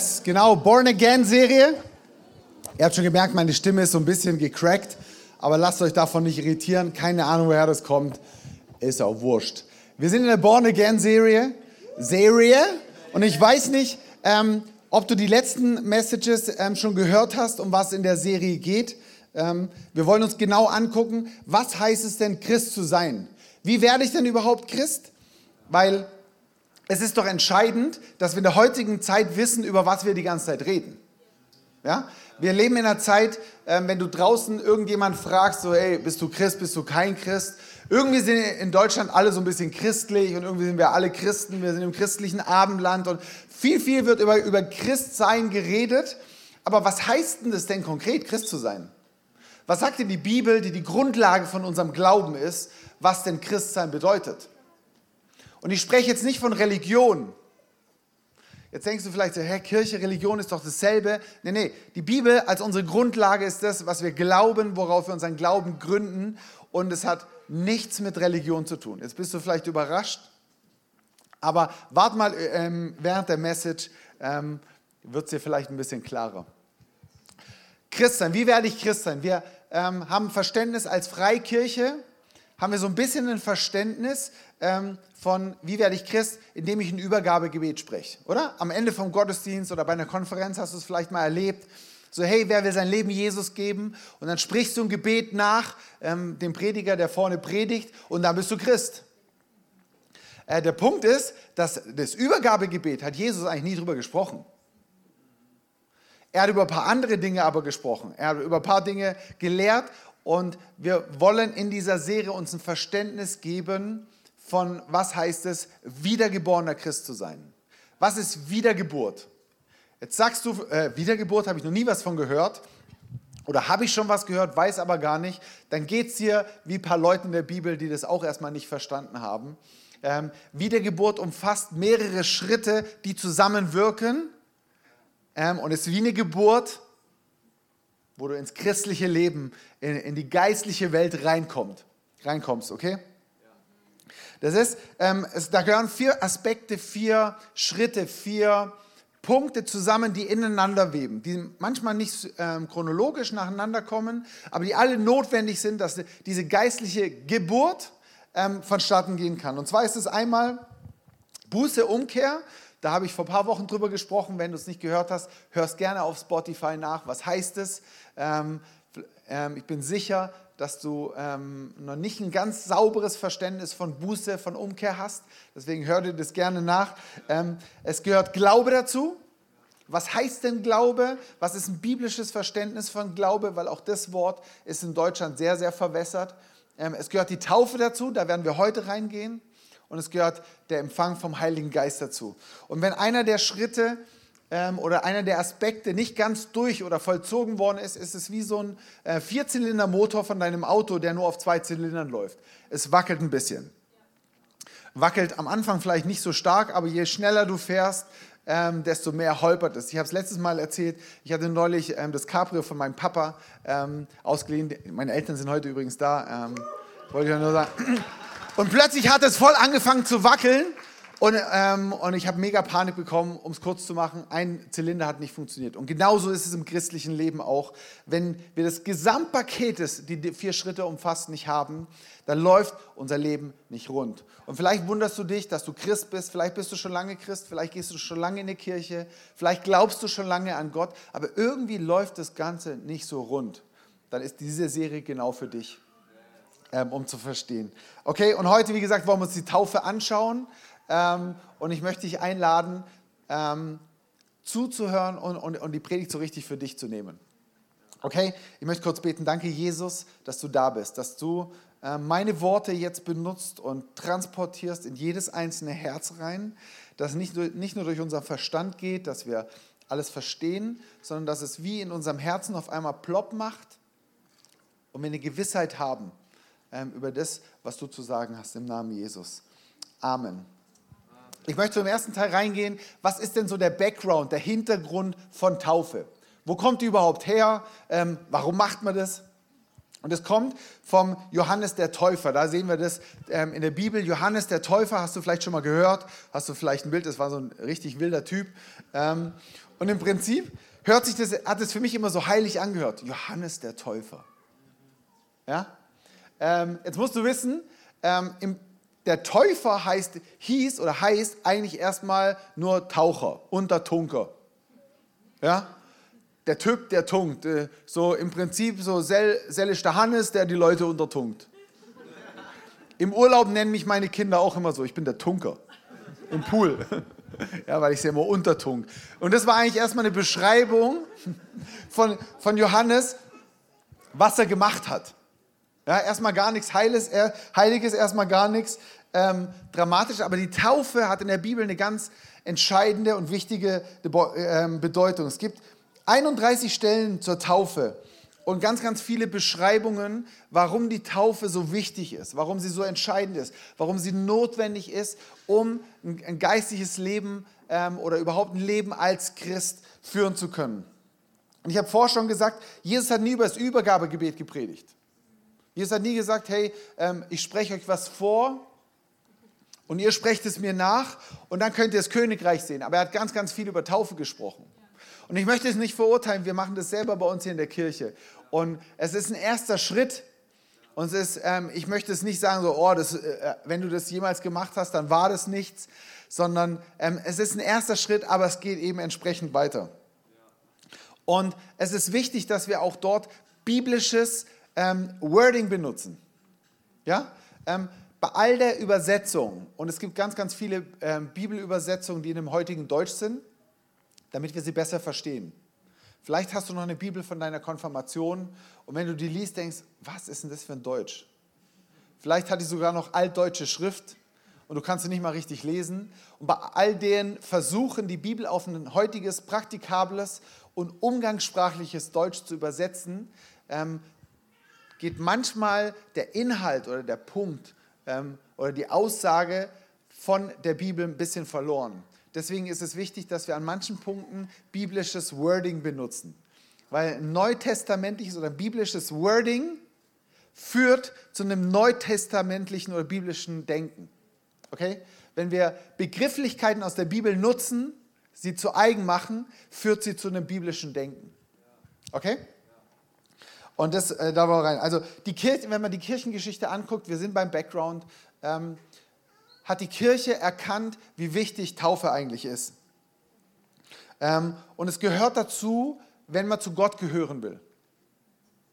Yes, genau, Born Again Serie. Ihr habt schon gemerkt, meine Stimme ist so ein bisschen gecrackt, aber lasst euch davon nicht irritieren. Keine Ahnung, woher das kommt. Ist auch wurscht. Wir sind in der Born Again Serie. Serie. Und ich weiß nicht, ähm, ob du die letzten Messages ähm, schon gehört hast, um was in der Serie geht. Ähm, wir wollen uns genau angucken, was heißt es denn, Christ zu sein? Wie werde ich denn überhaupt Christ? Weil es ist doch entscheidend, dass wir in der heutigen Zeit wissen, über was wir die ganze Zeit reden. Ja? Wir leben in einer Zeit, äh, wenn du draußen irgendjemand fragst, so, hey, bist du Christ, bist du kein Christ? Irgendwie sind in Deutschland alle so ein bisschen christlich und irgendwie sind wir alle Christen, wir sind im christlichen Abendland und viel, viel wird über, über Christsein geredet. Aber was heißt denn das denn konkret, Christ zu sein? Was sagt denn die Bibel, die die Grundlage von unserem Glauben ist, was denn Christsein bedeutet? Und ich spreche jetzt nicht von Religion. Jetzt denkst du vielleicht so, hä, Kirche, Religion ist doch dasselbe. Nee, nee, die Bibel als unsere Grundlage ist das, was wir glauben, worauf wir unseren Glauben gründen. Und es hat nichts mit Religion zu tun. Jetzt bist du vielleicht überrascht, aber wart mal ähm, während der Message, ähm, wird es dir vielleicht ein bisschen klarer. Christsein, wie werde ich Christ sein? Wir ähm, haben Verständnis als Freikirche, haben wir so ein bisschen ein Verständnis ähm, von, wie werde ich Christ, indem ich ein Übergabegebet spreche, oder? Am Ende vom Gottesdienst oder bei einer Konferenz hast du es vielleicht mal erlebt. So, hey, wer will sein Leben Jesus geben? Und dann sprichst du ein Gebet nach ähm, dem Prediger, der vorne predigt, und dann bist du Christ. Äh, der Punkt ist, dass das Übergabegebet hat Jesus eigentlich nie drüber gesprochen. Er hat über ein paar andere Dinge aber gesprochen. Er hat über ein paar Dinge gelehrt und wir wollen in dieser Serie uns ein Verständnis geben von, was heißt es, wiedergeborener Christ zu sein. Was ist Wiedergeburt? Jetzt sagst du, äh, Wiedergeburt habe ich noch nie was von gehört oder habe ich schon was gehört, weiß aber gar nicht. Dann geht es hier wie ein paar Leute in der Bibel, die das auch erstmal nicht verstanden haben. Ähm, Wiedergeburt umfasst mehrere Schritte, die zusammenwirken ähm, und ist wie eine Geburt, wo du ins christliche Leben, in, in die geistliche Welt reinkommt, reinkommst, okay? Das ist, ähm, es, da gehören vier Aspekte, vier Schritte, vier Punkte zusammen, die ineinander weben, die manchmal nicht ähm, chronologisch nacheinander kommen, aber die alle notwendig sind, dass diese geistliche Geburt ähm, vonstatten gehen kann. Und zwar ist es einmal Buße, Umkehr. Da habe ich vor ein paar Wochen drüber gesprochen. Wenn du es nicht gehört hast, hör es gerne auf Spotify nach. Was heißt es? Ähm, ähm, ich bin sicher, dass du ähm, noch nicht ein ganz sauberes Verständnis von Buße, von Umkehr hast. Deswegen hör dir das gerne nach. Ähm, es gehört Glaube dazu. Was heißt denn Glaube? Was ist ein biblisches Verständnis von Glaube? Weil auch das Wort ist in Deutschland sehr, sehr verwässert. Ähm, es gehört die Taufe dazu, da werden wir heute reingehen. Und es gehört der Empfang vom Heiligen Geist dazu. Und wenn einer der Schritte ähm, oder einer der Aspekte nicht ganz durch oder vollzogen worden ist, ist es wie so ein äh, Vierzylinder-Motor von deinem Auto, der nur auf zwei Zylindern läuft. Es wackelt ein bisschen. Wackelt am Anfang vielleicht nicht so stark, aber je schneller du fährst, ähm, desto mehr holpert es. Ich habe es letztes Mal erzählt, ich hatte neulich ähm, das Cabrio von meinem Papa ähm, ausgeliehen. Meine Eltern sind heute übrigens da. Ähm, wollte ich nur sagen. Und plötzlich hat es voll angefangen zu wackeln. Und, ähm, und ich habe mega Panik bekommen, um es kurz zu machen. Ein Zylinder hat nicht funktioniert. Und genauso ist es im christlichen Leben auch. Wenn wir das Gesamtpaket, das die vier Schritte umfasst, nicht haben, dann läuft unser Leben nicht rund. Und vielleicht wunderst du dich, dass du Christ bist. Vielleicht bist du schon lange Christ. Vielleicht gehst du schon lange in die Kirche. Vielleicht glaubst du schon lange an Gott. Aber irgendwie läuft das Ganze nicht so rund. Dann ist diese Serie genau für dich ähm, um zu verstehen. Okay, und heute, wie gesagt, wollen wir uns die Taufe anschauen. Ähm, und ich möchte dich einladen, ähm, zuzuhören und, und, und die Predigt so richtig für dich zu nehmen. Okay, ich möchte kurz beten. Danke, Jesus, dass du da bist, dass du äh, meine Worte jetzt benutzt und transportierst in jedes einzelne Herz rein, dass nicht, nicht nur durch unseren Verstand geht, dass wir alles verstehen, sondern dass es wie in unserem Herzen auf einmal plopp macht und wir eine Gewissheit haben ähm, über das, was du zu sagen hast im Namen Jesus. Amen. Ich möchte zum ersten Teil reingehen. Was ist denn so der Background, der Hintergrund von Taufe? Wo kommt die überhaupt her? Ähm, warum macht man das? Und es kommt vom Johannes der Täufer. Da sehen wir das ähm, in der Bibel. Johannes der Täufer, hast du vielleicht schon mal gehört, hast du vielleicht ein Bild, das war so ein richtig wilder Typ. Ähm, und im Prinzip hört sich das, hat es für mich immer so heilig angehört. Johannes der Täufer. Ja? Ähm, jetzt musst du wissen, ähm, im, der Täufer heißt, hieß oder heißt eigentlich erstmal nur Taucher, Untertunker. Ja? der Typ, der tunkt. Äh, so im Prinzip so Sel, Sellisch Hannes, der die Leute untertunkt. Im Urlaub nennen mich meine Kinder auch immer so, ich bin der Tunker im Pool. Ja, weil ich sie immer untertunk. Und das war eigentlich erstmal eine Beschreibung von, von Johannes, was er gemacht hat. Ja, erstmal gar nichts Heiles, Heiliges, erstmal gar nichts ähm, Dramatisches. Aber die Taufe hat in der Bibel eine ganz entscheidende und wichtige ähm, Bedeutung. Es gibt 31 Stellen zur Taufe und ganz, ganz viele Beschreibungen, warum die Taufe so wichtig ist, warum sie so entscheidend ist, warum sie notwendig ist, um ein, geistliches Leben ähm, oder überhaupt ein Leben als Christ führen zu können. Und ich habe vorher schon gesagt, Jesus hat nie über das Übergabegebet gepredigt. Jesus hat nie gesagt, hey, ähm, ich spreche euch was vor und ihr sprecht es mir nach und dann könnt ihr das Königreich sehen. Aber er hat ganz, ganz viel über Taufe gesprochen. Und ich möchte es nicht verurteilen, wir machen das selber bei uns hier in der Kirche. Und es ist ein erster Schritt. Und es ist, ähm, ich möchte es nicht sagen, so, oh, das, äh, wenn du das jemals gemacht hast, dann war das nichts, sondern ähm, es ist ein erster Schritt, aber es geht eben entsprechend weiter. Und es ist wichtig, dass wir auch dort biblisches ähm, Wording benutzen. Ja? Ähm, bei all der Übersetzung, und es gibt ganz, ganz viele ähm, Bibelübersetzungen, die in dem heutigen Deutsch sind, damit wir sie besser verstehen. Vielleicht hast du noch eine Bibel von deiner Konfirmation und wenn du die liest, denkst, was ist denn das für ein Deutsch? Vielleicht hat die sogar noch altdeutsche Schrift und du kannst sie nicht mal richtig lesen. Und bei all den Versuchen, die Bibel auf ein heutiges, praktikables und umgangssprachliches Deutsch zu übersetzen, ähm, geht manchmal der Inhalt oder der Punkt ähm, oder die Aussage von der Bibel ein bisschen verloren. Deswegen ist es wichtig, dass wir an manchen Punkten biblisches Wording benutzen. Weil ein neutestamentliches oder biblisches Wording führt zu einem neutestamentlichen oder biblischen Denken. Okay? Wenn wir Begrifflichkeiten aus der Bibel nutzen, sie zu eigen machen, führt sie zu einem biblischen Denken. Okay? Und das, äh, da war rein. Also die Kirche, wenn man die Kirchengeschichte anguckt, wir sind beim Background, ähm, hat die Kirche erkannt, wie wichtig Taufe eigentlich ist. Ähm, und es gehört dazu, wenn man zu Gott gehören will.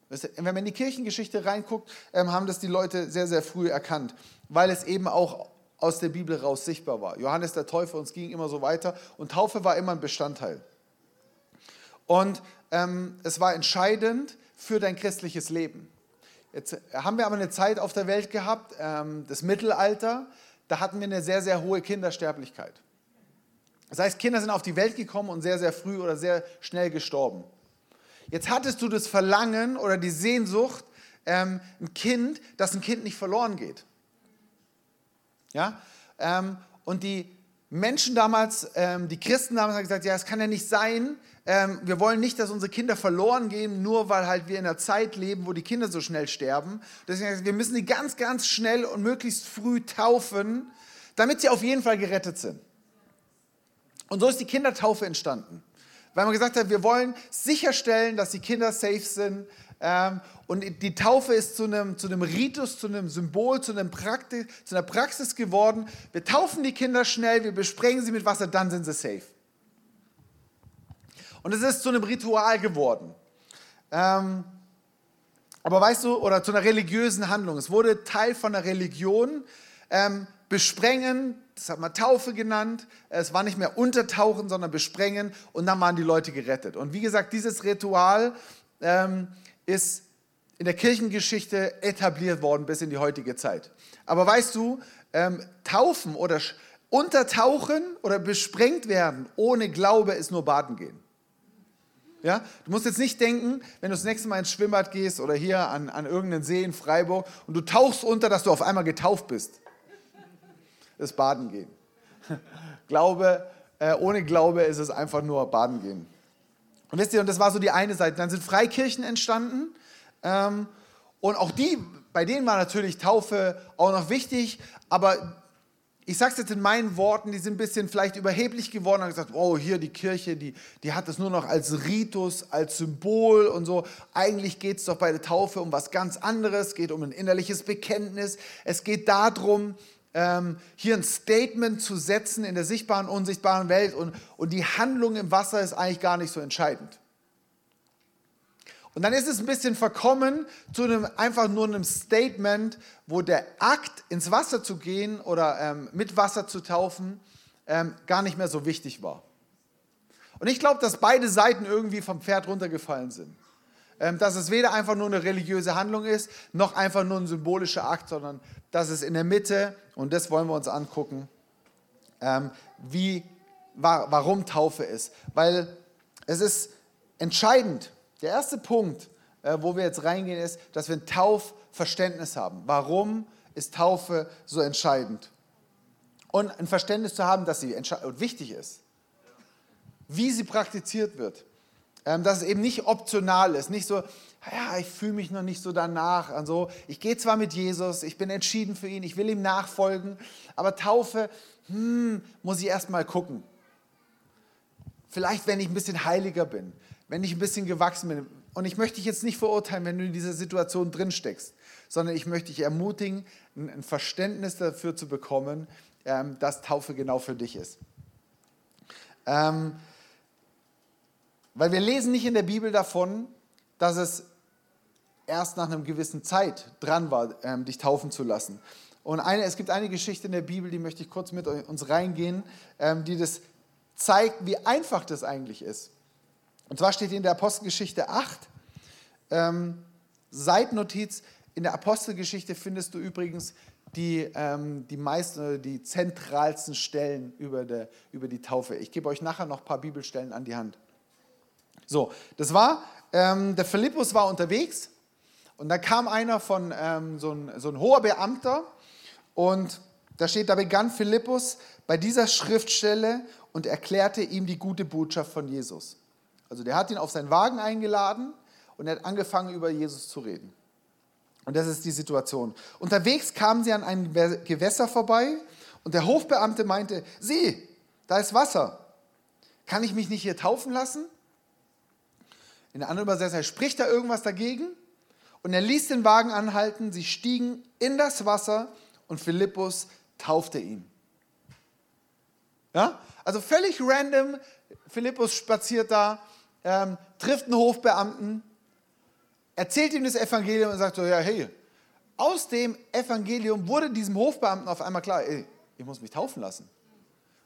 Wenn man in die Kirchengeschichte reinguckt, ähm, haben das die Leute sehr, sehr früh erkannt, weil es eben auch aus der Bibel raus sichtbar war. Johannes der Täufer, uns ging immer so weiter und Taufe war immer ein Bestandteil. Und ähm, es war entscheidend für dein christliches Leben. Jetzt haben wir aber eine Zeit auf der Welt gehabt, ähm, das Mittelalter, da hatten wir eine sehr, sehr hohe Kindersterblichkeit. Das heißt, Kinder sind auf die Welt gekommen und sehr, sehr früh oder sehr schnell gestorben. Jetzt hattest du das Verlangen oder die Sehnsucht, ähm, ein Kind, dass ein Kind nicht verloren geht. Ja? Ähm, und die Menschen damals, die Christen damals haben gesagt, ja, es kann ja nicht sein, ähm, wir wollen nicht, dass unsere Kinder verloren gehen, nur weil halt wir in einer Zeit leben, wo die Kinder so schnell sterben. Deswegen, wir müssen die ganz, ganz schnell und möglichst früh taufen, damit sie auf jeden Fall gerettet sind. Und so ist die Kindertaufe entstanden. Weil man gesagt hat, wir wollen sicherstellen, dass die Kinder safe sind ähm, und die Taufe ist zu einem, zu einem Ritus, zu einem Symbol, zu, einem Prakti zu einer Praxis geworden. Wir taufen die Kinder schnell, wir besprengen sie mit Wasser, dann sind sie safe. Und es ist zu einem Ritual geworden. Ähm, aber weißt du, oder zu einer religiösen Handlung. Es wurde Teil von einer Religion. Ähm, besprengen, das hat man Taufe genannt. Es war nicht mehr untertauchen, sondern besprengen. Und dann waren die Leute gerettet. Und wie gesagt, dieses Ritual ähm, ist in der Kirchengeschichte etabliert worden bis in die heutige Zeit. Aber weißt du, ähm, taufen oder untertauchen oder besprengt werden ohne Glaube ist nur baden gehen. Ja? Du musst jetzt nicht denken, wenn du das nächste Mal ins Schwimmbad gehst oder hier an, an irgendeinen See in Freiburg und du tauchst unter, dass du auf einmal getauft bist. Das Baden gehen. Glaube, äh, ohne Glaube ist es einfach nur Baden gehen. Und wisst ihr, und das war so die eine Seite. Dann sind Freikirchen entstanden. Ähm, Und auch die, bei denen war natürlich Taufe auch noch wichtig, aber ich sage es jetzt in meinen Worten, die sind ein bisschen vielleicht überheblich geworden und gesagt, oh, hier die Kirche, die, die hat das nur noch als Ritus, als Symbol und so. Eigentlich geht es doch bei der Taufe um was ganz anderes, es geht um ein innerliches Bekenntnis. Es geht darum, ähm, hier ein Statement zu setzen in der sichtbaren, unsichtbaren Welt und, und die Handlung im Wasser ist eigentlich gar nicht so entscheidend. Und dann ist es ein bisschen verkommen zu einem einfach nur einem Statement, wo der Akt, ins Wasser zu gehen oder ähm, mit Wasser zu taufen, ähm, gar nicht mehr so wichtig war. Und ich glaube, dass beide Seiten irgendwie vom Pferd runtergefallen sind. Ähm, dass es weder einfach nur eine religiöse Handlung ist, noch einfach nur ein symbolischer Akt, sondern dass es in der Mitte, und das wollen wir uns angucken, ähm, wie, wa warum Taufe ist. Weil es ist entscheidend, der erste Punkt, äh, wo wir jetzt reingehen, ist, dass wir ein Taufverständnis haben. Warum ist Taufe so entscheidend? Und ein Verständnis zu haben, dass sie wichtig ist. Wie sie praktiziert wird. Ähm, dass es eben nicht optional ist, nicht so, ja, ich fühle mich noch nicht so danach. Also, ich gehe zwar mit Jesus, ich bin entschieden für ihn, ich will ihm nachfolgen, aber Taufe, hm, muss ich erst mal gucken. Vielleicht, wenn ich ein bisschen heiliger bin, wenn ich ein bisschen gewachsen bin. Und ich möchte dich jetzt nicht verurteilen, wenn du in dieser Situation drin steckst, sondern ich möchte dich ermutigen, ein Verständnis dafür zu bekommen, ähm, dass Taufe genau für dich ist. Ähm, weil wir lesen nicht in der Bibel davon, dass es erst nach einer gewissen Zeit dran war, ähm, dich taufen zu lassen. Und eine, es gibt eine Geschichte in der Bibel, die möchte ich kurz mit uns reingehen, die das zeigt, wie einfach das eigentlich ist. Und zwar steht in der Apostelgeschichte 8, ähm, Seitnotiz, in der Apostelgeschichte findest du übrigens die, ähm, die meisten, die zentralsten Stellen über, der, über die Taufe. Ich gebe euch nachher noch ein paar Bibelstellen an die Hand. So, das war, ähm, der Philippus war unterwegs und da kam einer von, ähm, so, ein, so ein hoher Beamter und da steht, da begann Philippus bei dieser Schriftstelle und erklärte ihm die gute Botschaft von Jesus. Also der hat ihn auf seinen Wagen eingeladen und er hat angefangen, über Jesus zu reden. Und das ist die Situation. Unterwegs kamen sie an einem Gewässer vorbei und der Hofbeamte meinte, sieh, da ist Wasser. Kann ich mich nicht hier taufen lassen? In der anderen Übersetzung spricht da irgendwas dagegen und er ließ den Wagen anhalten. Sie stiegen in das Wasser und Philippus taufte ihn. Ja? Also völlig random. Philippus spaziert da ähm, trifft einen Hofbeamten, erzählt ihm das Evangelium und sagt so, ja, hey, aus dem Evangelium wurde diesem Hofbeamten auf einmal klar, ey, ich muss mich taufen lassen.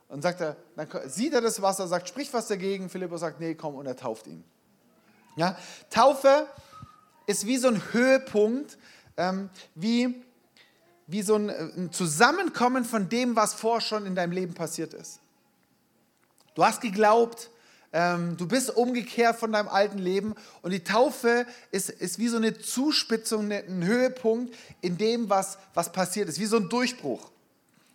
Und sagt er, dann sieht er das Wasser, sagt, sprich was dagegen. Philippus sagt, nee, komm, und er tauft ihn. Ja? Taufe ist wie so ein Höhepunkt, ähm, wie, wie so ein, ein Zusammenkommen von dem, was vorher schon in deinem Leben passiert ist. Du hast geglaubt, ähm, du bist umgekehrt von deinem alten Leben und die Taufe ist, ist wie so eine Zuspitzung, ne, ein Höhepunkt in dem, was, was passiert ist, wie so ein Durchbruch.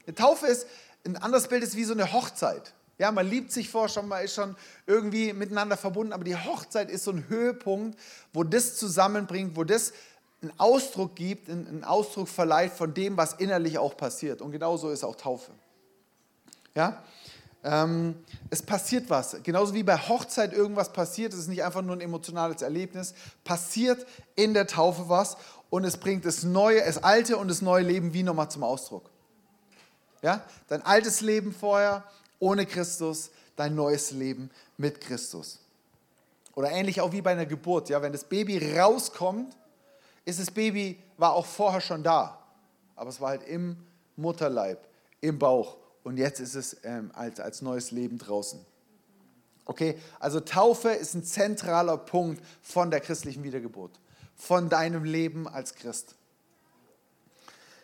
Eine Taufe ist, ein anderes Bild ist wie so eine Hochzeit. Ja, man liebt sich vor schon, man ist schon irgendwie miteinander verbunden, aber die Hochzeit ist so ein Höhepunkt, wo das zusammenbringt, wo das einen Ausdruck gibt, einen Ausdruck verleiht von dem, was innerlich auch passiert. Und genauso ist auch Taufe. Ja? Ähm, es passiert was. Genauso wie bei Hochzeit irgendwas passiert, es ist nicht einfach nur ein emotionales Erlebnis, passiert in der Taufe was und es bringt das neue, das alte und das neue Leben wie nochmal zum Ausdruck. Ja? Dein altes Leben vorher ohne Christus, dein neues Leben mit Christus. Oder ähnlich auch wie bei einer Geburt. Ja? Wenn das Baby rauskommt, ist das Baby, war auch vorher schon da. Aber es war halt im Mutterleib, im Bauch und jetzt ist es ähm, als, als neues Leben draußen. Okay, also Taufe ist ein zentraler Punkt von der christlichen Wiedergeburt, von deinem Leben als Christ.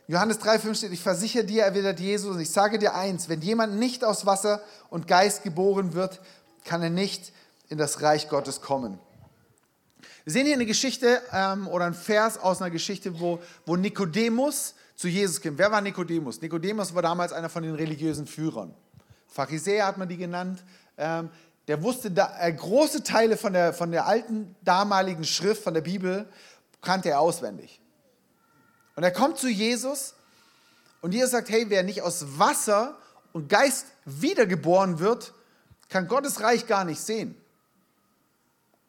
Johannes 3,5 steht, ich versichere dir, erwidert Jesus, und ich sage dir eins, wenn jemand nicht aus Wasser und Geist geboren wird, kann er nicht in das Reich Gottes kommen. Wir sehen hier eine Geschichte ähm, oder ein Vers aus einer Geschichte, wo, wo Nikodemus zu Jesus käme. Wer war Nikodemus? Nikodemus war damals einer von den religiösen Führern. Pharisäer hat man die genannt. Ähm, der wusste da, äh, große Teile von der, von der alten damaligen Schrift, von der Bibel, kannte er auswendig. Und er kommt zu Jesus und Jesus sagt, hey, wer nicht aus Wasser und Geist wiedergeboren wird, kann Gottes Reich gar nicht sehen.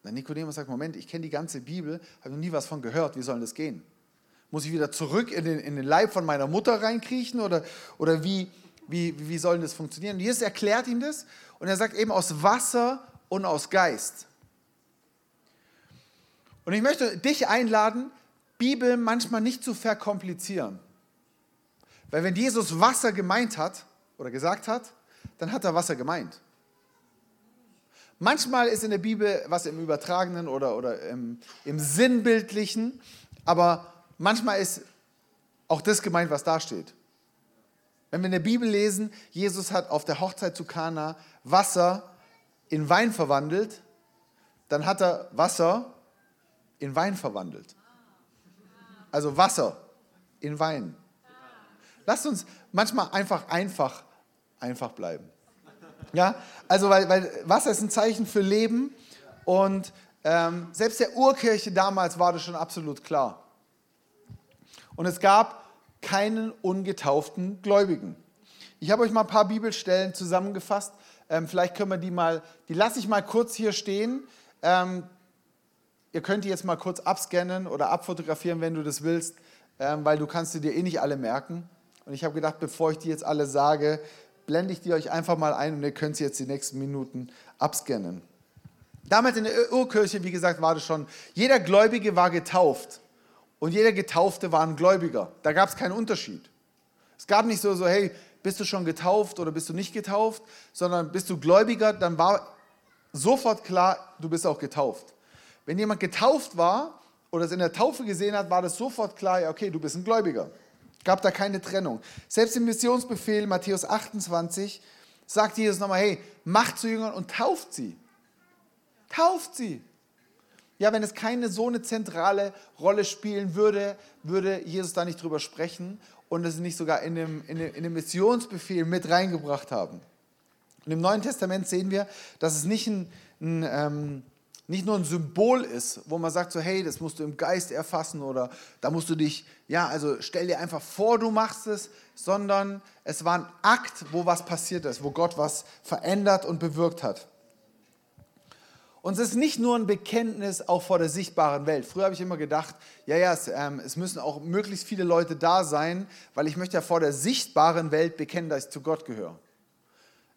Dann Nikodemus sagt, Moment, ich kenne die ganze Bibel, habe noch nie was von gehört, wie soll das gehen? Muss ich wieder zurück in den, in den Leib von meiner Mutter reinkriechen oder, oder wie, wie, wie soll das funktionieren? Und Jesus erklärt ihm das und er sagt eben aus Wasser und aus Geist. Und ich möchte dich einladen, Bibel manchmal nicht zu verkomplizieren. Weil wenn Jesus Wasser gemeint hat oder gesagt hat, dann hat er Wasser gemeint. Manchmal ist in der Bibel was im Übertragenen oder, oder im, im Sinnbildlichen, aber manchmal ist auch das gemeint, was da steht. Wenn wir in der Bibel lesen, Jesus hat auf der Hochzeit zu Kana Wasser in Wein verwandelt, dann hat er Wasser in Wein verwandelt. Also Wasser in Wein. Lasst uns manchmal einfach einfach einfach bleiben. Ja, also weil, weil Wasser ist ein Zeichen für Leben und ähm, selbst der Urkirche damals war das schon absolut klar. Und es gab keinen ungetauften Gläubigen. Ich habe euch mal ein paar Bibelstellen zusammengefasst. Ähm, vielleicht können wir die mal, die lasse ich mal kurz hier stehen. Ähm, ihr könnt die jetzt mal kurz abscannen oder abfotografieren, wenn du das willst, ähm, weil du kannst sie dir eh nicht alle merken. Und ich habe gedacht, bevor ich die jetzt alle sage, blende ich die euch einfach mal ein und ihr könnt sie jetzt die nächsten Minuten abscannen. Damals in der Urkirche, wie gesagt, war das schon, jeder Gläubige war getauft und jeder Getaufte war ein Gläubiger. Da gab es keinen Unterschied. Es gab nicht so, so, hey, bist du schon getauft oder bist du nicht getauft, sondern bist du Gläubiger, dann war sofort klar, du bist auch getauft. Wenn jemand getauft war oder es in der Taufe gesehen hat, war das sofort klar, ja, okay, du bist ein Gläubiger. Gab da keine Trennung. Selbst im Missionsbefehl Matthäus 28 sagt Jesus nochmal, hey, macht zu Jüngern und tauft sie. Tauft sie. Ja, wenn es keine so eine zentrale Rolle spielen würde, würde Jesus da nicht drüber sprechen und es nicht sogar in dem, in dem, in dem Missionsbefehl mit reingebracht haben. Und im Neuen Testament sehen wir, dass es nicht ein, ein ähm, nicht nur ein Symbol ist, wo man sagt so, hey, das musst du im Geist erfassen oder da musst du dich, ja, also stell dir einfach vor, du machst es, sondern es war ein Akt, wo was passiert ist, wo Gott was verändert und bewirkt hat. Und es ist nicht nur ein Bekenntnis auch vor der sichtbaren Welt. Früher habe ich immer gedacht, ja, ja, es, ähm, es müssen auch möglichst viele Leute da sein, weil ich möchte ja vor der sichtbaren Welt bekennen, dass ich zu Gott gehöre.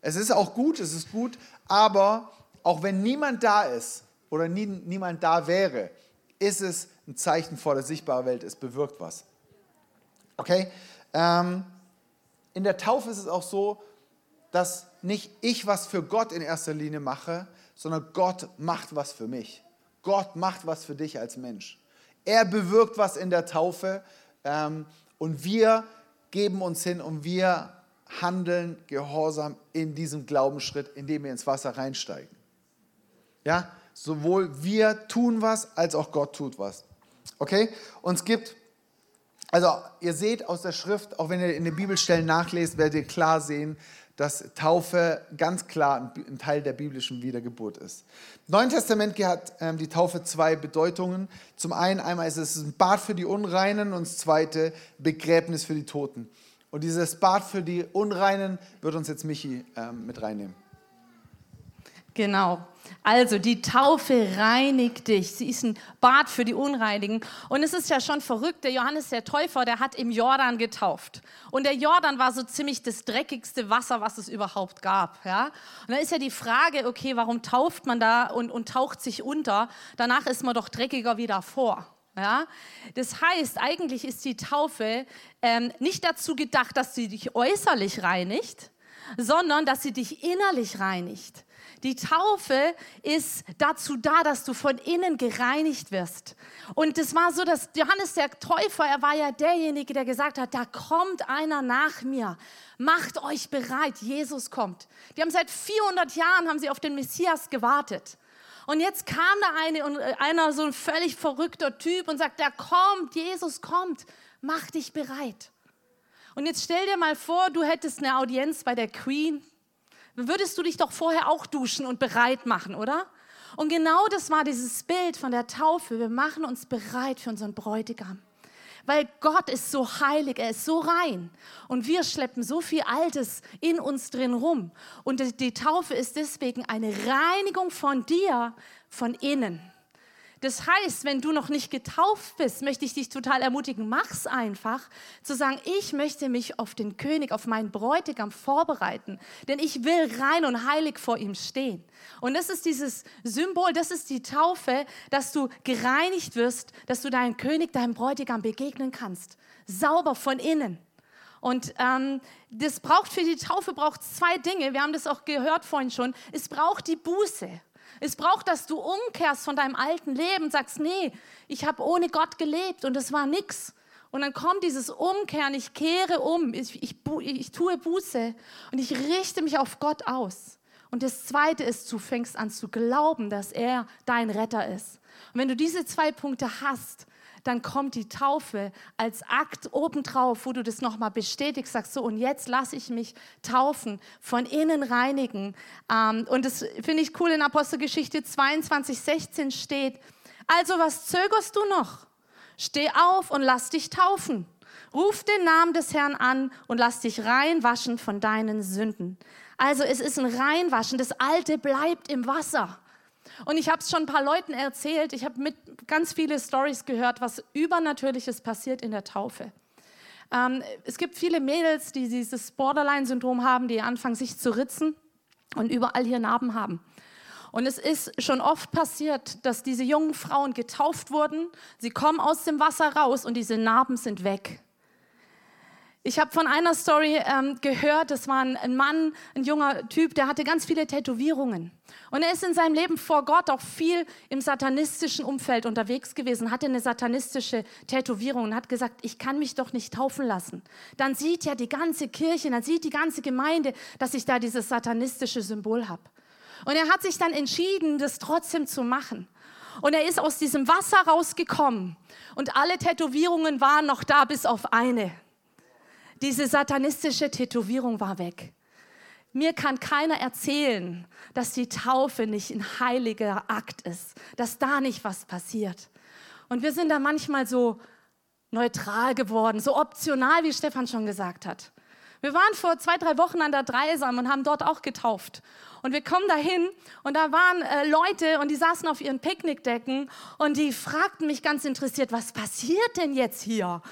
Es ist auch gut, es ist gut, aber auch wenn niemand da ist, oder nie, niemand da wäre, ist es ein Zeichen vor der sichtbaren Welt, es bewirkt was. Okay? Ähm, in der Taufe ist es auch so, dass nicht ich was für Gott in erster Linie mache, sondern Gott macht was für mich. Gott macht was für dich als Mensch. Er bewirkt was in der Taufe ähm, und wir geben uns hin und wir handeln gehorsam in diesem Glaubensschritt, indem wir ins Wasser reinsteigen. Ja, sowohl wir tun was, als auch Gott tut was. Okay? Und es gibt, also ihr seht aus der Schrift, auch wenn ihr in den Bibelstellen nachlest, werdet ihr klar sehen, dass Taufe ganz klar ein Teil der biblischen Wiedergeburt ist. Im Neuen Testament hat ähm, die Taufe zwei Bedeutungen. Zum einen einmal ist es ein Bad für die Unreinen und das zweite Begräbnis für die Toten. Und dieses Bad für die Unreinen wird uns jetzt Michi ähm, mit reinnehmen. Genau. Also die Taufe reinigt dich. Sie ist ein Bad für die Unreinigen. Und es ist ja schon verrückt, der Johannes der Täufer, der hat im Jordan getauft. Und der Jordan war so ziemlich das dreckigste Wasser, was es überhaupt gab. Ja? Und dann ist ja die Frage, okay, warum tauft man da und, und taucht sich unter? Danach ist man doch dreckiger wie davor. Ja? Das heißt, eigentlich ist die Taufe ähm, nicht dazu gedacht, dass sie dich äußerlich reinigt, sondern dass sie dich innerlich reinigt. Die Taufe ist dazu da, dass du von innen gereinigt wirst. Und es war so, dass Johannes der Täufer, er war ja derjenige, der gesagt hat, da kommt einer nach mir. Macht euch bereit, Jesus kommt. Die haben seit 400 Jahren haben sie auf den Messias gewartet. Und jetzt kam da eine, äh, einer, so ein völlig verrückter Typ und sagt, da kommt, Jesus kommt, mach dich bereit. Und jetzt stell dir mal vor, du hättest eine Audienz bei der Queen würdest du dich doch vorher auch duschen und bereit machen, oder? Und genau das war dieses Bild von der Taufe. Wir machen uns bereit für unseren Bräutigam. weil Gott ist so heilig, er ist so rein. Und wir schleppen so viel Altes in uns drin rum. Und die Taufe ist deswegen eine Reinigung von dir, von innen. Das heißt, wenn du noch nicht getauft bist, möchte ich dich total ermutigen, mach's einfach, zu sagen, ich möchte mich auf den König, auf meinen Bräutigam vorbereiten, denn ich will rein und heilig vor ihm stehen. Und das ist dieses Symbol, das ist die Taufe, dass du gereinigt wirst, dass du deinem König, deinem Bräutigam begegnen kannst, sauber von innen. Und ähm, das braucht für die Taufe braucht zwei Dinge. Wir haben das auch gehört vorhin schon. Es braucht die Buße. Es braucht, dass du umkehrst von deinem alten Leben sagst, nee, ich habe ohne Gott gelebt und es war nichts. Und dann kommt dieses Umkehren, ich kehre um, ich, ich, ich tue Buße und ich richte mich auf Gott aus. Und das Zweite ist, du fängst an zu glauben, dass er dein Retter ist. Und wenn du diese zwei Punkte hast, dann kommt die Taufe als Akt obendrauf, wo du das nochmal bestätigst, sagst so, und jetzt lasse ich mich taufen, von innen reinigen. Ähm, und das finde ich cool in Apostelgeschichte 22, 16 steht, also was zögerst du noch? Steh auf und lass dich taufen. Ruf den Namen des Herrn an und lass dich reinwaschen von deinen Sünden. Also es ist ein Reinwaschen, das Alte bleibt im Wasser. Und ich habe es schon ein paar Leuten erzählt. Ich habe mit ganz viele Stories gehört, was Übernatürliches passiert in der Taufe. Ähm, es gibt viele Mädels, die dieses Borderline-Syndrom haben, die anfangen sich zu ritzen und überall hier Narben haben. Und es ist schon oft passiert, dass diese jungen Frauen getauft wurden. Sie kommen aus dem Wasser raus und diese Narben sind weg. Ich habe von einer Story ähm, gehört, das war ein, ein, Mann, ein junger Typ, der hatte ganz viele Tätowierungen. Und er ist in seinem Leben vor Gott auch viel im satanistischen Umfeld unterwegs gewesen, hatte eine satanistische Tätowierung und hat gesagt, ich kann mich doch nicht taufen lassen. Dann sieht ja die ganze Kirche, dann sieht die ganze Gemeinde, dass ich da dieses satanistische Symbol habe. Und er hat sich dann entschieden, das trotzdem zu machen. Und er ist aus diesem Wasser rausgekommen und alle Tätowierungen waren noch da bis auf eine. Diese satanistische Tätowierung war weg. Mir kann keiner erzählen, dass die Taufe nicht ein heiliger Akt ist, dass da nicht was passiert. Und wir sind da manchmal so neutral geworden, so optional, wie Stefan schon gesagt hat. Wir waren vor zwei, drei Wochen an der Dreisam und haben dort auch getauft. Und wir kommen dahin und da waren äh, Leute und die saßen auf ihren Picknickdecken und die fragten mich ganz interessiert, was passiert denn jetzt hier?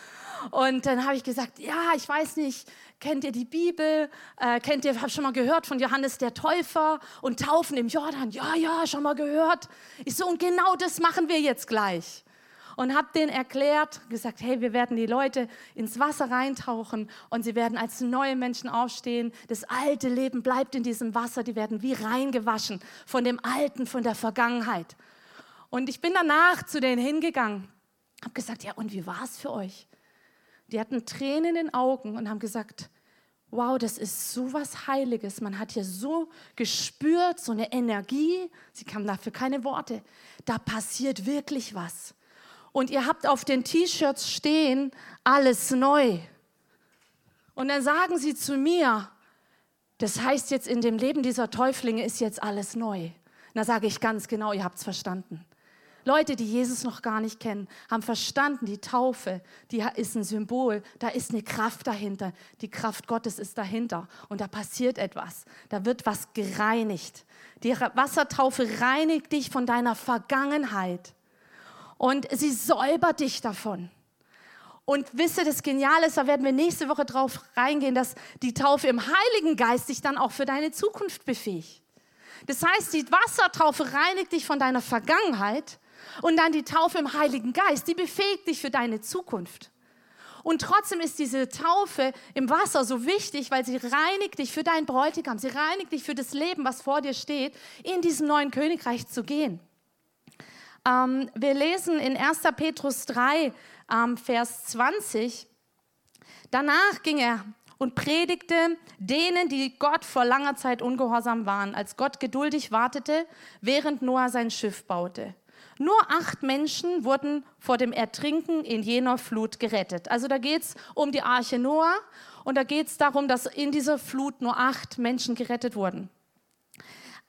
Und dann habe ich gesagt, ja, ich weiß nicht, kennt ihr die Bibel? Äh, kennt ihr, habe schon mal gehört von Johannes der Täufer und Taufen im Jordan? Ja, ja, schon mal gehört. Ich so, und genau das machen wir jetzt gleich. Und habe denen erklärt, gesagt, hey, wir werden die Leute ins Wasser reintauchen und sie werden als neue Menschen aufstehen. Das alte Leben bleibt in diesem Wasser, die werden wie reingewaschen von dem Alten, von der Vergangenheit. Und ich bin danach zu denen hingegangen, habe gesagt, ja, und wie war es für euch? Die hatten Tränen in den Augen und haben gesagt, wow, das ist so was Heiliges. Man hat hier so gespürt, so eine Energie. Sie kamen dafür keine Worte. Da passiert wirklich was. Und ihr habt auf den T-Shirts stehen, alles neu. Und dann sagen sie zu mir, das heißt jetzt in dem Leben dieser Täuflinge ist jetzt alles neu. Da sage ich ganz genau, ihr habt es verstanden. Leute, die Jesus noch gar nicht kennen, haben verstanden, die Taufe, die ist ein Symbol, da ist eine Kraft dahinter. Die Kraft Gottes ist dahinter und da passiert etwas. Da wird was gereinigt. Die Wassertaufe reinigt dich von deiner Vergangenheit und sie säubert dich davon. Und wisse, das Geniale ist, da werden wir nächste Woche drauf reingehen, dass die Taufe im Heiligen Geist dich dann auch für deine Zukunft befähigt. Das heißt, die Wassertaufe reinigt dich von deiner Vergangenheit und dann die Taufe im Heiligen Geist, die befähigt dich für deine Zukunft. Und trotzdem ist diese Taufe im Wasser so wichtig, weil sie reinigt dich für deinen Bräutigam, sie reinigt dich für das Leben, was vor dir steht, in diesem neuen Königreich zu gehen. Ähm, wir lesen in 1. Petrus 3, ähm, Vers 20. Danach ging er und predigte denen, die Gott vor langer Zeit ungehorsam waren, als Gott geduldig wartete, während Noah sein Schiff baute. Nur acht Menschen wurden vor dem Ertrinken in jener Flut gerettet. Also da geht es um die Arche Noah und da geht es darum, dass in dieser Flut nur acht Menschen gerettet wurden.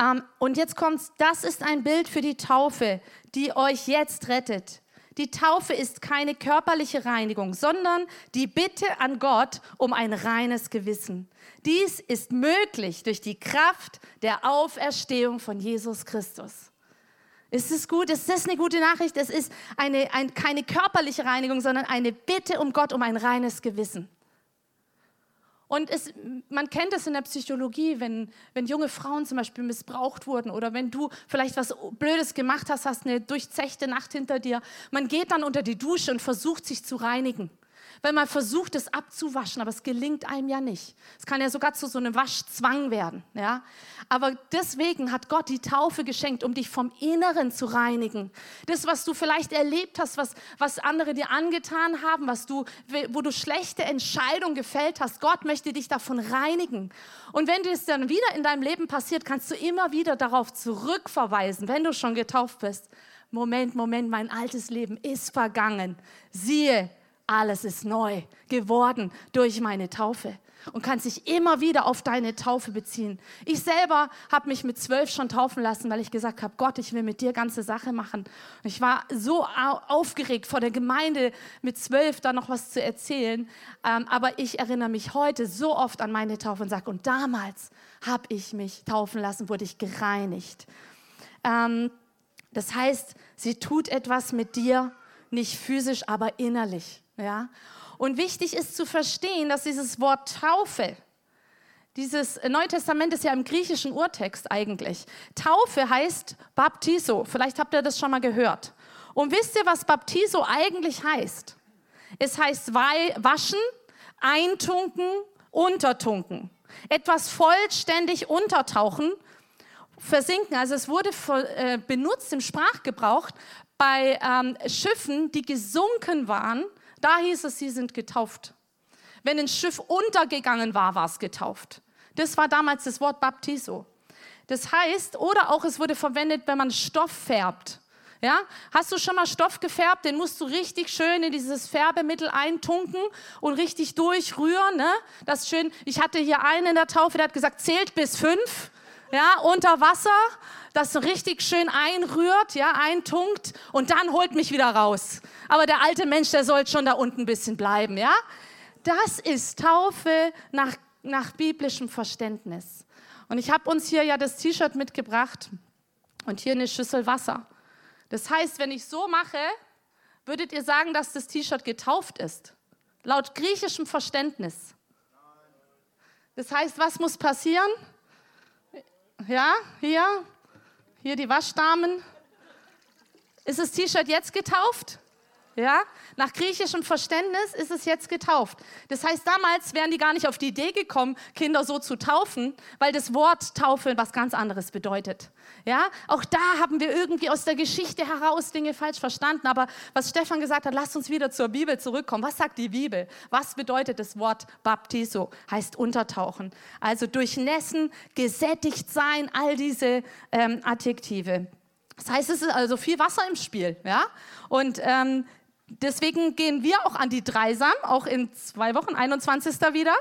Ähm, und jetzt kommt, das ist ein Bild für die Taufe, die euch jetzt rettet. Die Taufe ist keine körperliche Reinigung, sondern die Bitte an Gott um ein reines Gewissen. Dies ist möglich durch die Kraft der Auferstehung von Jesus Christus. Ist es gut? Ist das eine gute Nachricht? Es ist eine, ein, keine körperliche Reinigung, sondern eine Bitte um Gott um ein reines Gewissen. Und es, man kennt es in der Psychologie, wenn, wenn junge Frauen zum Beispiel missbraucht wurden oder wenn du vielleicht was Blödes gemacht hast, hast eine durchzechte Nacht hinter dir. Man geht dann unter die Dusche und versucht sich zu reinigen weil man versucht, es abzuwaschen, aber es gelingt einem ja nicht. Es kann ja sogar zu so einem Waschzwang werden. Ja? Aber deswegen hat Gott die Taufe geschenkt, um dich vom Inneren zu reinigen. Das, was du vielleicht erlebt hast, was, was andere dir angetan haben, was du, wo du schlechte Entscheidungen gefällt hast, Gott möchte dich davon reinigen. Und wenn das dann wieder in deinem Leben passiert, kannst du immer wieder darauf zurückverweisen, wenn du schon getauft bist. Moment, Moment, mein altes Leben ist vergangen. Siehe, alles ist neu geworden durch meine Taufe und kann sich immer wieder auf deine Taufe beziehen. Ich selber habe mich mit zwölf schon taufen lassen, weil ich gesagt habe, Gott, ich will mit dir ganze Sache machen. Und ich war so aufgeregt vor der Gemeinde mit zwölf da noch was zu erzählen. Ähm, aber ich erinnere mich heute so oft an meine Taufe und sage, und damals habe ich mich taufen lassen, wurde ich gereinigt. Ähm, das heißt, sie tut etwas mit dir, nicht physisch, aber innerlich. Ja? Und wichtig ist zu verstehen, dass dieses Wort Taufe, dieses Neue Testament ist ja im griechischen Urtext eigentlich. Taufe heißt Baptiso. Vielleicht habt ihr das schon mal gehört. Und wisst ihr, was Baptiso eigentlich heißt? Es heißt waschen, eintunken, untertunken. Etwas vollständig untertauchen, versinken. Also es wurde äh, benutzt im Sprachgebrauch bei ähm, Schiffen, die gesunken waren da hieß es, sie sind getauft. Wenn ein Schiff untergegangen war, war es getauft. Das war damals das Wort Baptiso. Das heißt, oder auch es wurde verwendet, wenn man Stoff färbt. Ja? Hast du schon mal Stoff gefärbt? Den musst du richtig schön in dieses Färbemittel eintunken und richtig durchrühren. Ne? Das schön. Ich hatte hier einen in der Taufe, der hat gesagt, zählt bis fünf. Ja, unter Wasser, das richtig schön einrührt, ja, eintunkt und dann holt mich wieder raus aber der alte Mensch, der soll schon da unten ein bisschen bleiben, ja? Das ist Taufe nach, nach biblischem Verständnis. Und ich habe uns hier ja das T-Shirt mitgebracht und hier eine Schüssel Wasser. Das heißt, wenn ich so mache, würdet ihr sagen, dass das T-Shirt getauft ist? Laut griechischem Verständnis. Das heißt, was muss passieren? Ja, hier, hier die Waschdamen. Ist das T-Shirt jetzt getauft? Ja? Nach griechischem Verständnis ist es jetzt getauft. Das heißt, damals wären die gar nicht auf die Idee gekommen, Kinder so zu taufen, weil das Wort Taufe was ganz anderes bedeutet. Ja? Auch da haben wir irgendwie aus der Geschichte heraus Dinge falsch verstanden. Aber was Stefan gesagt hat, lasst uns wieder zur Bibel zurückkommen. Was sagt die Bibel? Was bedeutet das Wort Baptiso? Heißt untertauchen. Also durchnässen, gesättigt sein, all diese ähm, Adjektive. Das heißt, es ist also viel Wasser im Spiel. Ja? Und ähm, Deswegen gehen wir auch an die Dreisam, auch in zwei Wochen, 21. wieder.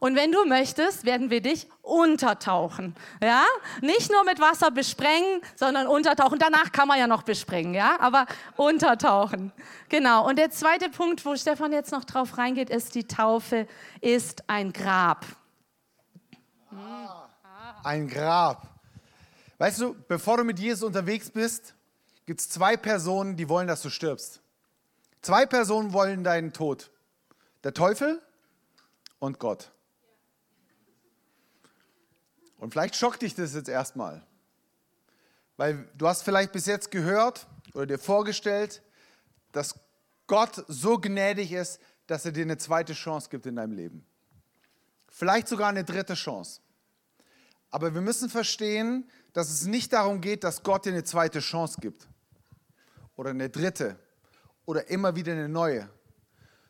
Und wenn du möchtest, werden wir dich untertauchen. Ja? Nicht nur mit Wasser besprengen, sondern untertauchen. Danach kann man ja noch besprengen, ja? Aber untertauchen. Genau. Und der zweite Punkt, wo Stefan jetzt noch drauf reingeht, ist, die Taufe ist ein Grab. Ein Grab. Weißt du, bevor du mit Jesus unterwegs bist, gibt es zwei Personen, die wollen, dass du stirbst. Zwei Personen wollen deinen Tod. Der Teufel und Gott. Und vielleicht schockt dich das jetzt erstmal. Weil du hast vielleicht bis jetzt gehört oder dir vorgestellt, dass Gott so gnädig ist, dass er dir eine zweite Chance gibt in deinem Leben. Vielleicht sogar eine dritte Chance. Aber wir müssen verstehen, dass es nicht darum geht, dass Gott dir eine zweite Chance gibt. Oder eine dritte oder immer wieder eine neue,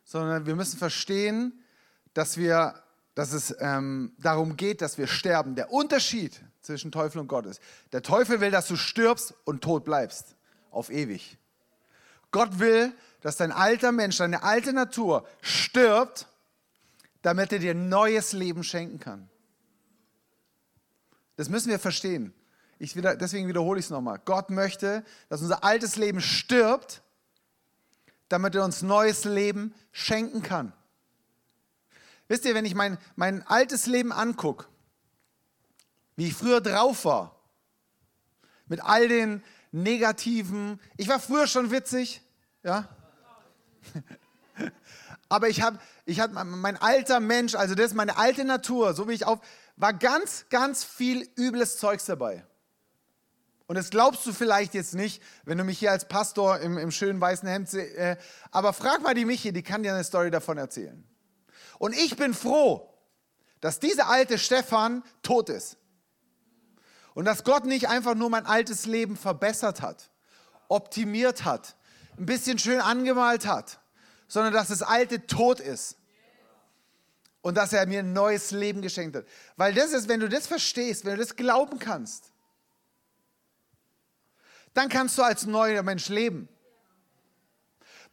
sondern wir müssen verstehen, dass, wir, dass es ähm, darum geht, dass wir sterben. Der Unterschied zwischen Teufel und Gott ist, der Teufel will, dass du stirbst und tot bleibst, auf ewig. Gott will, dass dein alter Mensch, deine alte Natur stirbt, damit er dir neues Leben schenken kann. Das müssen wir verstehen. Ich wieder, deswegen wiederhole ich es nochmal. Gott möchte, dass unser altes Leben stirbt, damit er uns neues Leben schenken kann. Wisst ihr, wenn ich mein, mein altes Leben angucke, wie ich früher drauf war, mit all den negativen, ich war früher schon witzig, ja, aber ich habe, ich hab, mein alter Mensch, also das ist meine alte Natur, so wie ich auf, war ganz, ganz viel übles Zeugs dabei. Und das glaubst du vielleicht jetzt nicht, wenn du mich hier als Pastor im, im schönen weißen Hemd siehst. Äh, aber frag mal die Michi, die kann dir eine Story davon erzählen. Und ich bin froh, dass dieser alte Stefan tot ist. Und dass Gott nicht einfach nur mein altes Leben verbessert hat, optimiert hat, ein bisschen schön angemalt hat, sondern dass das alte tot ist. Und dass er mir ein neues Leben geschenkt hat. Weil das ist, wenn du das verstehst, wenn du das glauben kannst, dann kannst du als neuer Mensch leben.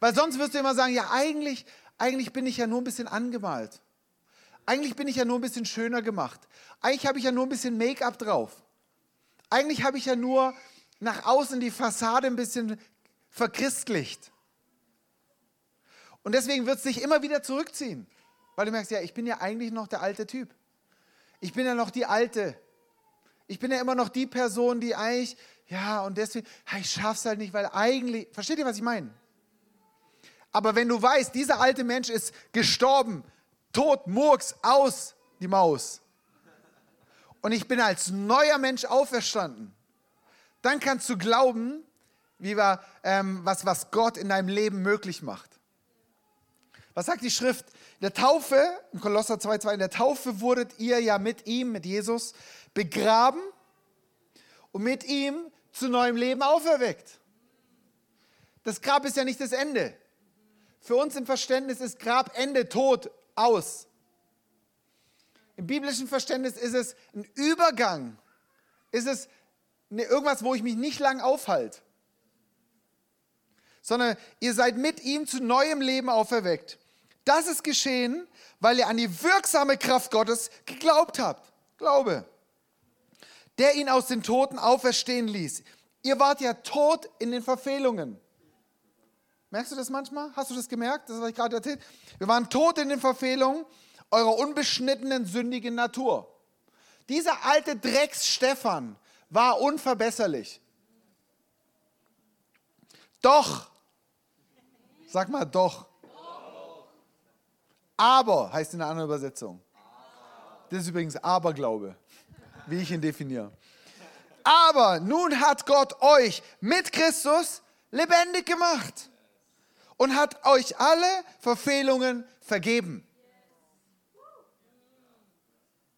Weil sonst wirst du immer sagen, ja eigentlich, eigentlich bin ich ja nur ein bisschen angemalt. Eigentlich bin ich ja nur ein bisschen schöner gemacht. Eigentlich habe ich ja nur ein bisschen Make-up drauf. Eigentlich habe ich ja nur nach außen die Fassade ein bisschen verchristlicht. Und deswegen wird es dich immer wieder zurückziehen, weil du merkst, ja, ich bin ja eigentlich noch der alte Typ. Ich bin ja noch die alte. Ich bin ja immer noch die Person, die eigentlich, ja, und deswegen, ich schaff's halt nicht, weil eigentlich, versteht ihr, was ich meine? Aber wenn du weißt, dieser alte Mensch ist gestorben, tot, Murks, aus, die Maus. Und ich bin als neuer Mensch auferstanden. Dann kannst du glauben, wie wir, ähm, was, was Gott in deinem Leben möglich macht. Was sagt die Schrift? In der Taufe, in Kolosser 2,2, in der Taufe wurdet ihr ja mit ihm, mit Jesus, begraben und mit ihm zu neuem Leben auferweckt. Das Grab ist ja nicht das Ende. Für uns im Verständnis ist Grab Ende, Tod, aus. Im biblischen Verständnis ist es ein Übergang. Ist es irgendwas, wo ich mich nicht lang aufhalte. Sondern ihr seid mit ihm zu neuem Leben auferweckt. Das ist geschehen, weil ihr an die wirksame Kraft Gottes geglaubt habt. Glaube. Der ihn aus den Toten auferstehen ließ. Ihr wart ja tot in den Verfehlungen. Merkst du das manchmal? Hast du das gemerkt? Das, was ich gerade erzählt Wir waren tot in den Verfehlungen eurer unbeschnittenen, sündigen Natur. Dieser alte Drecks Stefan war unverbesserlich. Doch, sag mal doch. Aber heißt in einer anderen Übersetzung. Das ist übrigens Aberglaube, wie ich ihn definiere. Aber nun hat Gott euch mit Christus lebendig gemacht und hat euch alle Verfehlungen vergeben.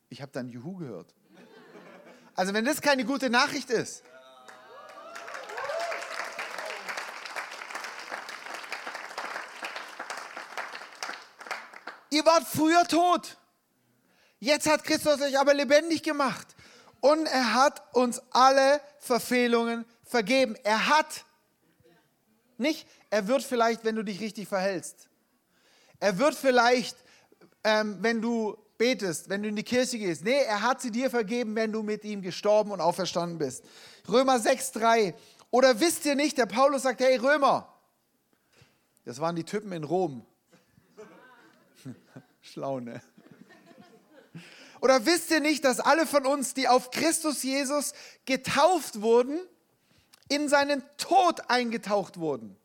Ich habe dann Juhu gehört. Also wenn das keine gute Nachricht ist. Ihr wart früher tot. Jetzt hat Christus euch aber lebendig gemacht. Und er hat uns alle Verfehlungen vergeben. Er hat nicht, er wird vielleicht, wenn du dich richtig verhältst. Er wird vielleicht, ähm, wenn du betest, wenn du in die Kirche gehst. Nee, er hat sie dir vergeben, wenn du mit ihm gestorben und auferstanden bist. Römer 6,3. Oder wisst ihr nicht, der Paulus sagt, hey Römer, das waren die Typen in Rom. Schlau, ne? Oder wisst ihr nicht, dass alle von uns, die auf Christus Jesus getauft wurden, in seinen Tod eingetaucht wurden.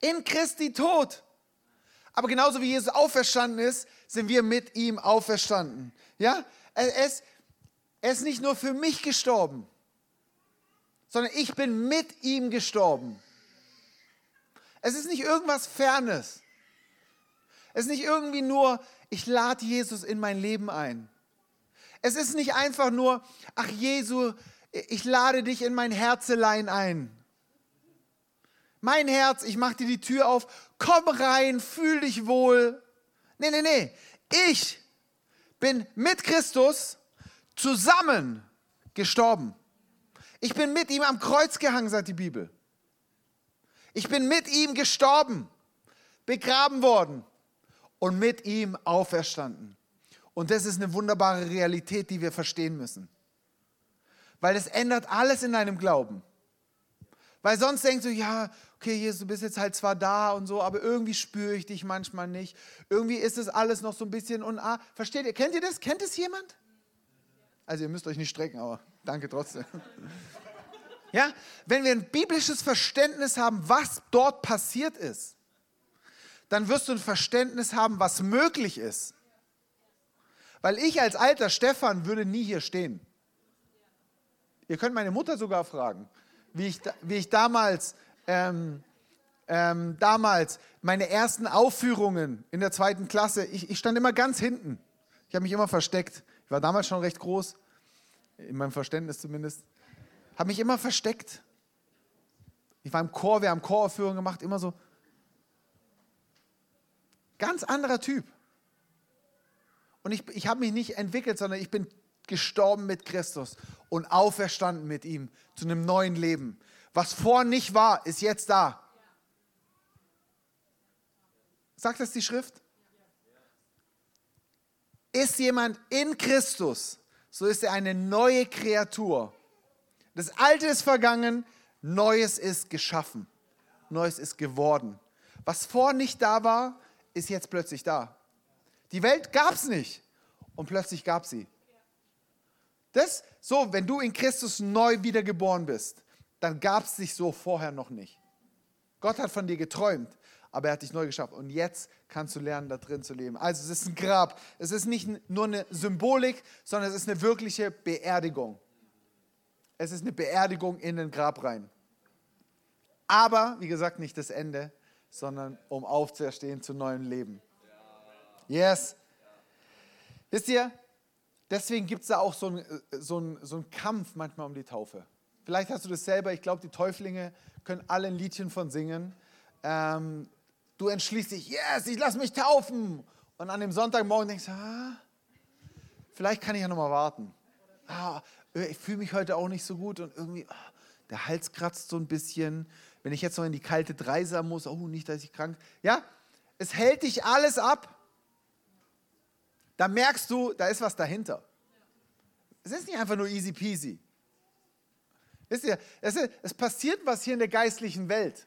In Christi Tod. Aber genauso wie Jesus auferstanden ist, sind wir mit ihm auferstanden. Ja? Er ist, er ist nicht nur für mich gestorben, sondern ich bin mit ihm gestorben. Es ist nicht irgendwas Fernes. Es ist nicht irgendwie nur, ich lade Jesus in mein Leben ein. Es ist nicht einfach nur, ach Jesu, ich lade dich in mein Herzelein ein. Mein Herz, ich mache dir die Tür auf, komm rein, fühl dich wohl. Nee, nee, nee. Ich bin mit Christus zusammen gestorben. Ich bin mit ihm am Kreuz gehangen, sagt die Bibel. Ich bin mit ihm gestorben, begraben worden und mit ihm auferstanden. Und das ist eine wunderbare Realität, die wir verstehen müssen weil es ändert alles in deinem Glauben. Weil sonst denkst du, ja, okay, Jesus, du bist jetzt halt zwar da und so, aber irgendwie spüre ich dich manchmal nicht. Irgendwie ist es alles noch so ein bisschen und ah, versteht ihr? Kennt ihr das? Kennt es jemand? Also ihr müsst euch nicht strecken, aber danke trotzdem. Ja, wenn wir ein biblisches Verständnis haben, was dort passiert ist, dann wirst du ein Verständnis haben, was möglich ist. Weil ich als alter Stefan würde nie hier stehen. Ihr könnt meine Mutter sogar fragen, wie ich, wie ich damals, ähm, ähm, damals meine ersten Aufführungen in der zweiten Klasse, ich, ich stand immer ganz hinten. Ich habe mich immer versteckt. Ich war damals schon recht groß, in meinem Verständnis zumindest. Habe mich immer versteckt. Ich war im Chor, wir haben Choraufführungen gemacht, immer so. Ganz anderer Typ. Und ich, ich habe mich nicht entwickelt, sondern ich bin gestorben mit Christus und auferstanden mit ihm zu einem neuen Leben. Was vor nicht war, ist jetzt da. Sagt das die Schrift? Ist jemand in Christus, so ist er eine neue Kreatur. Das Alte ist vergangen, Neues ist geschaffen. Neues ist geworden. Was vor nicht da war, ist jetzt plötzlich da. Die Welt gab es nicht und plötzlich gab sie. Das so, wenn du in Christus neu wiedergeboren bist, dann gab es dich so vorher noch nicht. Gott hat von dir geträumt, aber er hat dich neu geschaffen und jetzt kannst du lernen, da drin zu leben. Also es ist ein Grab. Es ist nicht nur eine Symbolik, sondern es ist eine wirkliche Beerdigung. Es ist eine Beerdigung in den Grab rein. Aber, wie gesagt, nicht das Ende, sondern um aufzuerstehen zu neuem Leben. Yes. Wisst ihr, deswegen gibt es da auch so einen so ein, so ein Kampf manchmal um die Taufe. Vielleicht hast du das selber, ich glaube, die Täuflinge können alle ein Liedchen von singen. Ähm, du entschließt dich, yes, ich lasse mich taufen. Und an dem Sonntagmorgen denkst du, ah, vielleicht kann ich ja noch mal warten. Ah, ich fühle mich heute auch nicht so gut und irgendwie, ah, der Hals kratzt so ein bisschen. Wenn ich jetzt noch in die kalte Dreisa muss, oh, nicht, dass ich krank. Ja, es hält dich alles ab da merkst du, da ist was dahinter. Es ist nicht einfach nur easy peasy. Wisst ihr, es, ist, es passiert was hier in der geistlichen Welt.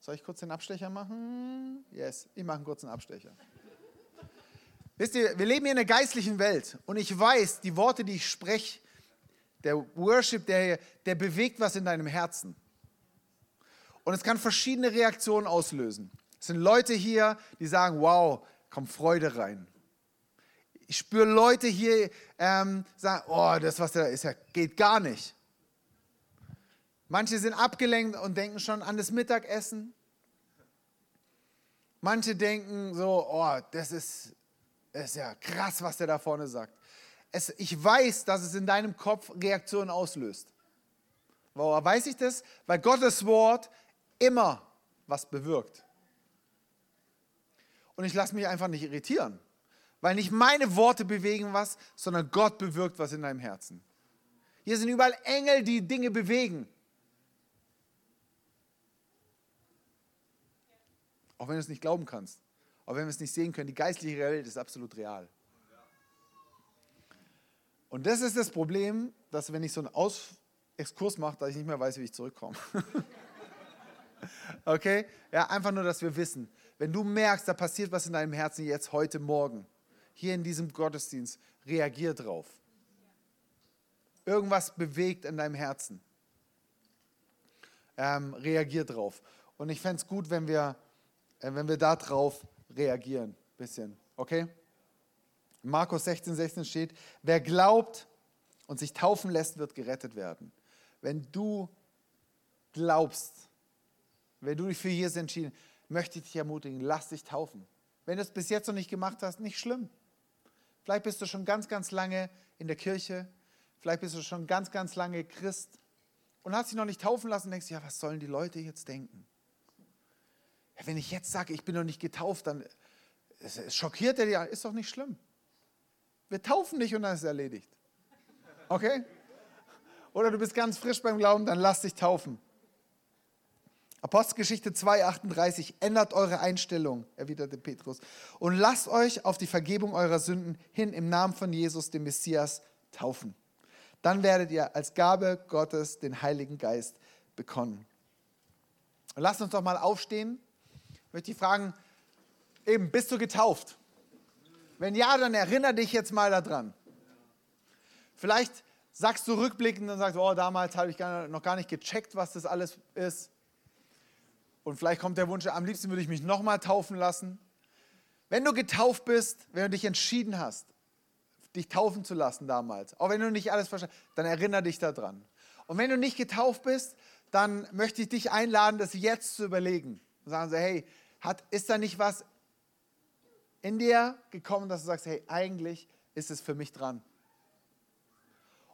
Soll ich kurz den Abstecher machen? Yes, ich mache einen kurzen Abstecher. Wisst ihr, wir leben hier in der geistlichen Welt und ich weiß, die Worte, die ich spreche, der Worship, der, der bewegt was in deinem Herzen. Und es kann verschiedene Reaktionen auslösen. Es sind Leute hier, die sagen, wow, kommt Freude rein. Ich spüre Leute hier ähm, sagen, oh, das, was da ist, geht gar nicht. Manche sind abgelenkt und denken schon an das Mittagessen. Manche denken so, oh, das ist, das ist ja krass, was der da vorne sagt. Es, ich weiß, dass es in deinem Kopf Reaktionen auslöst. Woher weiß ich das? Weil Gottes Wort immer was bewirkt. Und ich lasse mich einfach nicht irritieren. Weil nicht meine Worte bewegen was, sondern Gott bewirkt was in deinem Herzen. Hier sind überall Engel, die Dinge bewegen. Auch wenn du es nicht glauben kannst. Auch wenn wir es nicht sehen können. Die geistliche Welt ist absolut real. Und das ist das Problem, dass wenn ich so einen Aus Exkurs mache, dass ich nicht mehr weiß, wie ich zurückkomme. okay? Ja, einfach nur, dass wir wissen, wenn du merkst, da passiert was in deinem Herzen jetzt heute Morgen, hier in diesem Gottesdienst, reagier drauf. Irgendwas bewegt in deinem Herzen. Ähm, reagier drauf. Und ich fände es gut, wenn wir, äh, wenn wir da drauf reagieren. Bisschen. Okay? Markus 16, 16 steht, wer glaubt und sich taufen lässt, wird gerettet werden. Wenn du glaubst, wenn du dich für Jesus entschieden möchte ich dich ermutigen, lass dich taufen. Wenn du es bis jetzt noch nicht gemacht hast, nicht schlimm. Vielleicht bist du schon ganz, ganz lange in der Kirche, vielleicht bist du schon ganz, ganz lange Christ und hast dich noch nicht taufen lassen und denkst, ja, was sollen die Leute jetzt denken? Ja, wenn ich jetzt sage, ich bin noch nicht getauft, dann es schockiert er dich, ist doch nicht schlimm. Wir taufen dich und dann ist es erledigt. Okay? Oder du bist ganz frisch beim Glauben, dann lass dich taufen. Apostelgeschichte 2,38, ändert eure Einstellung, erwiderte Petrus, und lasst euch auf die Vergebung eurer Sünden hin im Namen von Jesus, dem Messias, taufen. Dann werdet ihr als Gabe Gottes den Heiligen Geist bekommen. Und lasst uns doch mal aufstehen. Ich möchte dich fragen, eben, bist du getauft? Wenn ja, dann erinnere dich jetzt mal daran. Vielleicht sagst du rückblickend und sagst, oh, damals habe ich noch gar nicht gecheckt, was das alles ist. Und vielleicht kommt der Wunsch, am liebsten würde ich mich nochmal taufen lassen. Wenn du getauft bist, wenn du dich entschieden hast, dich taufen zu lassen damals, auch wenn du nicht alles verstehst, dann erinnere dich daran. Und wenn du nicht getauft bist, dann möchte ich dich einladen, das jetzt zu überlegen. Und sagen so, hey, hat, ist da nicht was in dir gekommen, dass du sagst, hey, eigentlich ist es für mich dran.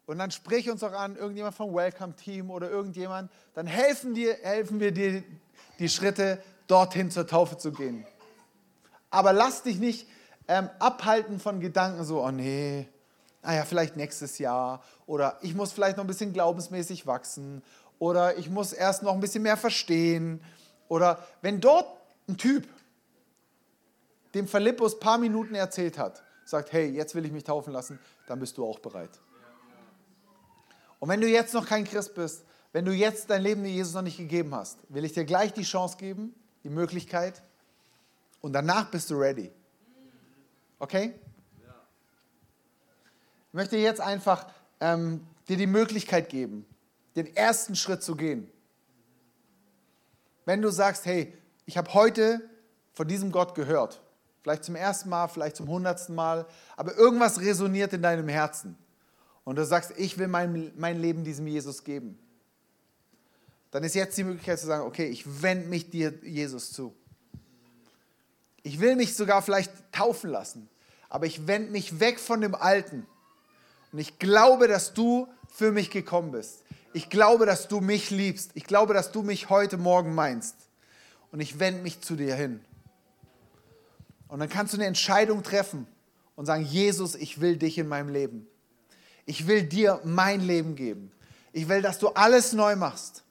Und dann sprich uns auch an, irgendjemand vom Welcome Team oder irgendjemand, dann helfen, dir, helfen wir dir die Schritte, dorthin zur Taufe zu gehen. Aber lass dich nicht ähm, abhalten von Gedanken so, oh nee, naja, vielleicht nächstes Jahr oder ich muss vielleicht noch ein bisschen glaubensmäßig wachsen oder ich muss erst noch ein bisschen mehr verstehen oder wenn dort ein Typ dem Philippus ein paar Minuten erzählt hat, sagt, hey, jetzt will ich mich taufen lassen, dann bist du auch bereit. Und wenn du jetzt noch kein Christ bist, wenn du jetzt dein Leben Jesus noch nicht gegeben hast, will ich dir gleich die Chance geben, die Möglichkeit, und danach bist du ready. Okay? Ich möchte jetzt einfach ähm, dir die Möglichkeit geben, den ersten Schritt zu gehen. Wenn du sagst, hey, ich habe heute von diesem Gott gehört, vielleicht zum ersten Mal, vielleicht zum hundertsten Mal, aber irgendwas resoniert in deinem Herzen und du sagst, ich will mein, mein Leben diesem Jesus geben, dann ist jetzt die Möglichkeit zu sagen, okay, ich wende mich dir, Jesus, zu. Ich will mich sogar vielleicht taufen lassen, aber ich wende mich weg von dem Alten. Und ich glaube, dass du für mich gekommen bist. Ich glaube, dass du mich liebst. Ich glaube, dass du mich heute Morgen meinst. Und ich wende mich zu dir hin. Und dann kannst du eine Entscheidung treffen und sagen, Jesus, ich will dich in meinem Leben. Ich will dir mein Leben geben. Ich will, dass du alles neu machst.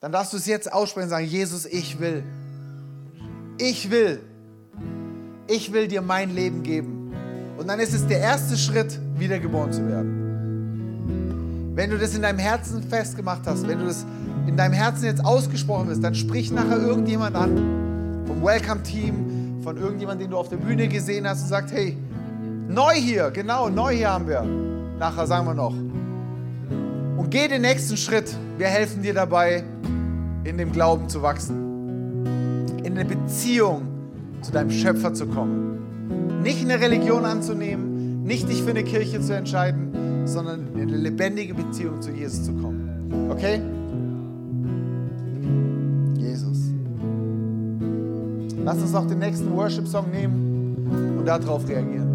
Dann darfst du es jetzt aussprechen und sagen, Jesus, ich will ich will, ich will dir mein Leben geben. Und dann ist es der erste Schritt, wiedergeboren zu werden. Wenn du das in deinem Herzen festgemacht hast, wenn du das in deinem Herzen jetzt ausgesprochen hast, dann sprich nachher irgendjemand an, vom Welcome-Team, von irgendjemandem, den du auf der Bühne gesehen hast und sagt, hey, neu hier, genau, neu hier haben wir. Nachher sagen wir noch. Und geh den nächsten Schritt. Wir helfen dir dabei, in dem Glauben zu wachsen in eine Beziehung zu deinem Schöpfer zu kommen. Nicht eine Religion anzunehmen, nicht dich für eine Kirche zu entscheiden, sondern in eine lebendige Beziehung zu Jesus zu kommen. Okay? Lass uns noch den nächsten Worship-Song nehmen und darauf reagieren.